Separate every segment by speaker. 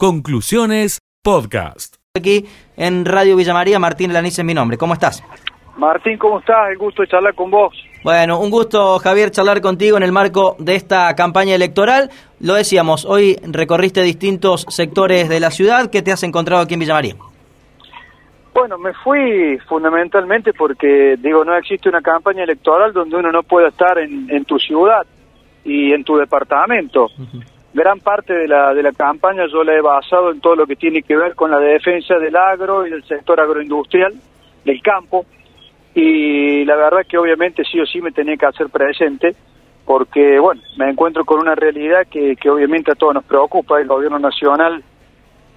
Speaker 1: Conclusiones Podcast.
Speaker 2: Aquí en Radio Villa María, Martín Lanice es mi nombre. ¿Cómo estás?
Speaker 3: Martín, ¿cómo estás? El gusto de charlar con vos.
Speaker 2: Bueno, un gusto, Javier, charlar contigo en el marco de esta campaña electoral. Lo decíamos, hoy recorriste distintos sectores de la ciudad. ¿Qué te has encontrado aquí en Villa María?
Speaker 3: Bueno, me fui fundamentalmente porque, digo, no existe una campaña electoral donde uno no pueda estar en, tu ciudad y en tu departamento. Gran parte de la, de la campaña yo la he basado en todo lo que tiene que ver con la defensa del agro y del sector agroindustrial, del campo, y la verdad que obviamente sí o sí me tenía que hacer presente porque, bueno, me encuentro con una realidad que, que obviamente a todos nos preocupa, el gobierno nacional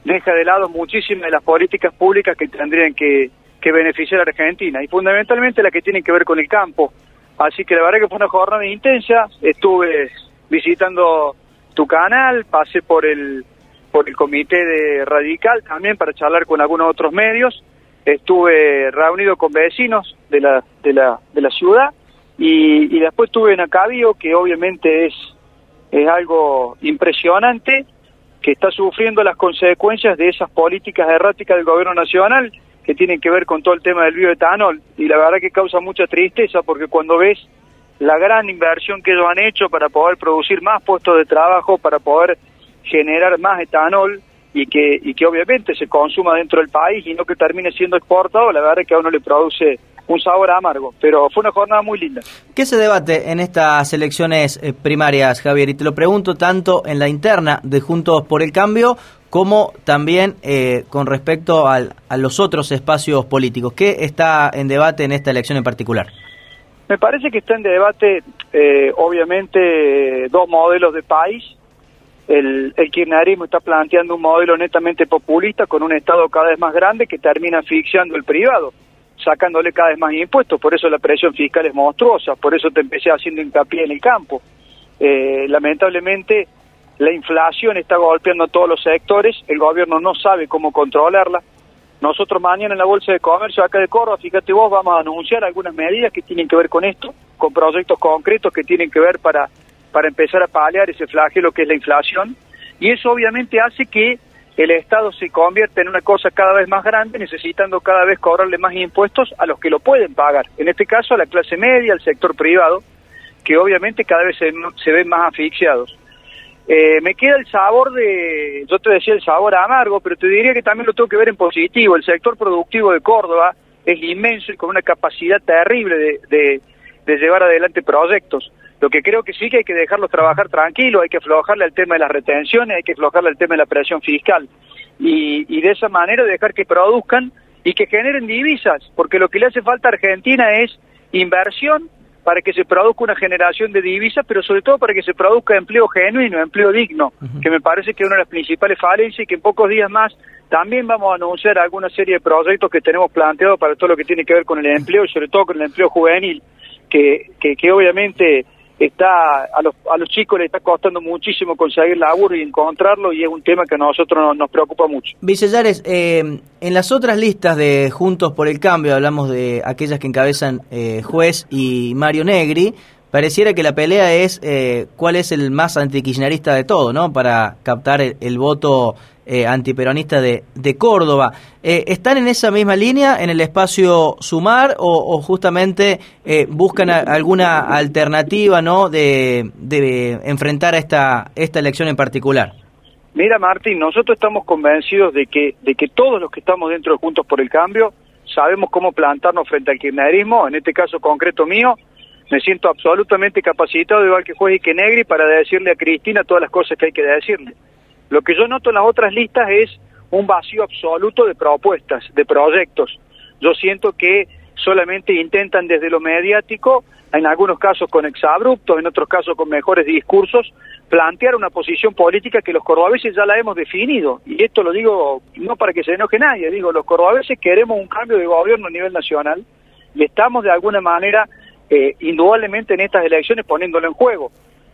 Speaker 3: deja de lado muchísimas de las políticas públicas que tendrían que, beneficiar a Argentina y fundamentalmente las que tienen que ver con el campo. Así que la verdad que fue una jornada intensa, estuve visitando tu canal, pasé por el por el comité de Radical también para charlar con algunos otros medios, estuve reunido con vecinos de la, de la, de la ciudad y, después estuve en Acabio, que obviamente es, es algo impresionante, que está sufriendo las consecuencias de esas políticas erráticas del gobierno nacional que tienen que ver con todo el tema del bioetanol. Y la verdad que causa mucha tristeza porque cuando ves la gran inversión que ellos han hecho para poder producir más puestos de trabajo, para poder generar más etanol y que, y que obviamente se consuma dentro del país y no que termine siendo exportado, la verdad que a uno le produce un sabor amargo, pero fue una jornada muy linda.
Speaker 2: ¿Qué se debate en estas elecciones eh, primarias, Javier? Y te lo pregunto tanto en la interna de Juntos por el Cambio como también eh, con respecto a los otros espacios políticos. ¿Qué está en debate en esta elección en particular?
Speaker 3: Me parece que está en debate, eh, obviamente, dos modelos de país. El, el kirchnerismo está planteando un modelo netamente populista con un Estado cada vez más grande que termina asfixiando el privado sacándole cada vez más impuestos, por eso la presión fiscal es monstruosa, por eso te empecé haciendo hincapié en el campo. Eh, lamentablemente la inflación está golpeando a todos los sectores, el gobierno no sabe cómo controlarla. Nosotros mañana en la Bolsa de Comercio acá de Córdoba, fíjate vos, vamos a anunciar algunas medidas que tienen que ver con esto, con proyectos concretos que tienen que ver para, para empezar a paliar ese flagelo que es la inflación. Y eso obviamente hace que el Estado se convierte en una cosa cada vez más grande, necesitando cada vez cobrarle más impuestos a los que lo pueden pagar. En este caso, a la clase media, al sector privado, que obviamente cada vez se, ven más asfixiados. Eh, me queda el sabor de, yo te decía el sabor amargo, pero te diría que también lo tengo que ver en positivo. El sector productivo de Córdoba es inmenso y con una capacidad terrible de llevar adelante proyectos. Lo que creo que sí que hay que dejarlos trabajar tranquilos, hay que aflojarle al tema de las retenciones, hay que aflojarle al tema de la presión fiscal y, de esa manera dejar que produzcan y que generen divisas, porque lo que le hace falta a Argentina es inversión para que se produzca una generación de divisas, pero sobre todo para que se produzca empleo genuino, empleo digno, que me parece que es una de las principales falencias y que en pocos días más también vamos a anunciar alguna serie de proyectos que tenemos planteados para todo lo que tiene que ver con el empleo y sobre todo con el empleo juvenil, que, que, que obviamente está a los, a los chicos les está costando muchísimo conseguir laburo y encontrarlo y es un tema que a nosotros nos, preocupa mucho.
Speaker 2: Vicellares, eh, en las otras listas de Juntos por el Cambio, hablamos de aquellas que encabezan eh, Juez y Mario Negri, pareciera que la pelea es eh, cuál es el más antikirchnerista de todo, ¿no? Para captar el voto eh, antiperonista de, de Córdoba. Eh, ¿Están en esa misma línea, en el espacio Sumar, o, justamente eh, buscan alguna alternativa ¿no? de, de enfrentar a esta, esta elección en particular?
Speaker 3: Mira, Martín, nosotros estamos convencidos de que, de que todos los que estamos dentro de Juntos por el Cambio sabemos cómo plantarnos frente al kirchnerismo, en este caso concreto mío, me siento absolutamente capacitado, igual que Juez y Negri, para decirle a Cristina todas las cosas que hay que decirle. Lo que yo noto en las otras listas es un vacío absoluto de propuestas, de proyectos. Yo siento que solamente intentan desde lo mediático, en algunos casos con exabruptos, en otros casos con mejores discursos, plantear una posición política que los cordobeses ya la hemos definido. Y esto lo digo no para que se enoje nadie, digo, los cordobeses queremos un cambio de gobierno a nivel nacional y estamos de alguna manera, eh, indudablemente en estas elecciones, poniéndolo en juego.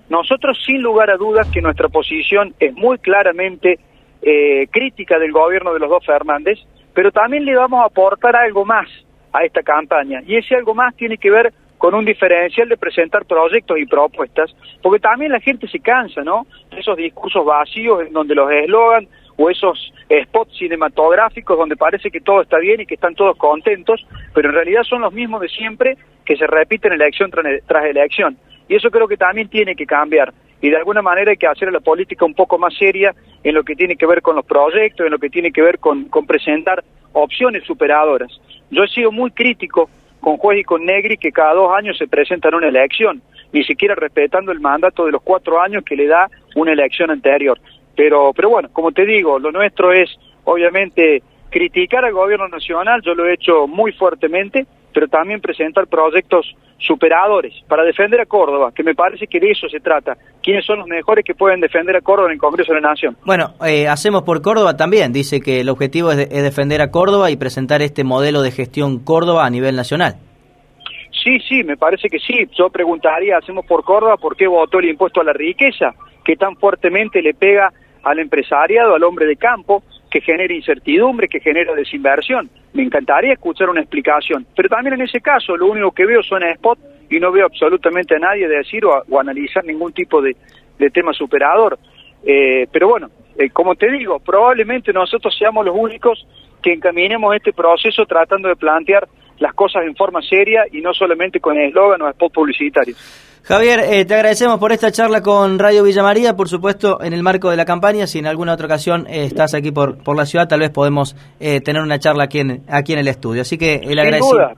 Speaker 3: Nosotros, sin lugar a dudas, que nuestra posición es muy claramente eh, crítica del gobierno de los dos Fernández, pero también le vamos a aportar algo más a esta campaña. Y ese algo más tiene que ver con un diferencial de presentar proyectos y propuestas, porque también la gente se cansa, ¿no? Esos discursos vacíos en donde los eslogan o esos spots cinematográficos donde parece que todo está bien y que están todos contentos, pero en realidad son los mismos de siempre que se repiten elección tras elección. Y eso creo que también tiene que cambiar. Y de alguna manera hay que hacer la política un poco más seria en lo que tiene que ver con los proyectos, en lo que tiene que ver con, con presentar opciones superadoras. Yo he sido muy crítico con Juez y con Negri que cada dos años se presentan una elección, ni siquiera respetando el mandato de los cuatro años que le da una elección anterior. Pero, pero bueno, como te digo, lo nuestro es obviamente criticar al gobierno nacional, yo lo he hecho muy fuertemente, pero también presentar proyectos superadores para defender a Córdoba, que me parece que de eso se trata. ¿Quiénes son los mejores que pueden defender a Córdoba en el Congreso de la Nación?
Speaker 2: Bueno, eh, hacemos por Córdoba también. Dice que el objetivo es, es, defender a Córdoba y presentar este modelo de gestión Córdoba a nivel nacional.
Speaker 3: Sí, sí, me parece que sí. Yo preguntaría, hacemos por Córdoba, ¿por qué votó el impuesto a la riqueza? Que tan fuertemente le pega al empresariado, al hombre de campo, que genera incertidumbre, que genera desinversión. Me encantaría escuchar una explicación, pero también en ese caso lo único que veo son spot y no veo absolutamente a nadie decir o, analizar ningún tipo de, tema superador. Eh, pero bueno, eh, como te digo, probablemente nosotros seamos los únicos que encaminemos este proceso tratando de plantear las cosas en forma seria y no solamente con eslogan o spot publicitario.
Speaker 2: Javier, eh, te agradecemos por esta charla con Radio Villa María, por supuesto, en el marco de la campaña. Si en alguna otra ocasión eh, estás aquí por, por la ciudad, tal vez podemos eh, tener una charla aquí en, aquí en el estudio. Así que el agradecimiento.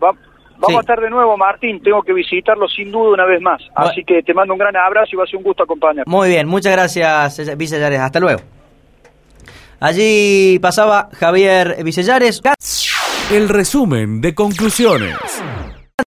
Speaker 3: vamos a estar de nuevo, Martín. Tengo que visitarlo sin duda una vez más. Así que te mando un gran abrazo y va a ser un gusto acompañar.
Speaker 2: Muy bien, muchas gracias, Vicellares. Hasta luego. Allí pasaba Javier Vicellares.
Speaker 1: El resumen de conclusiones.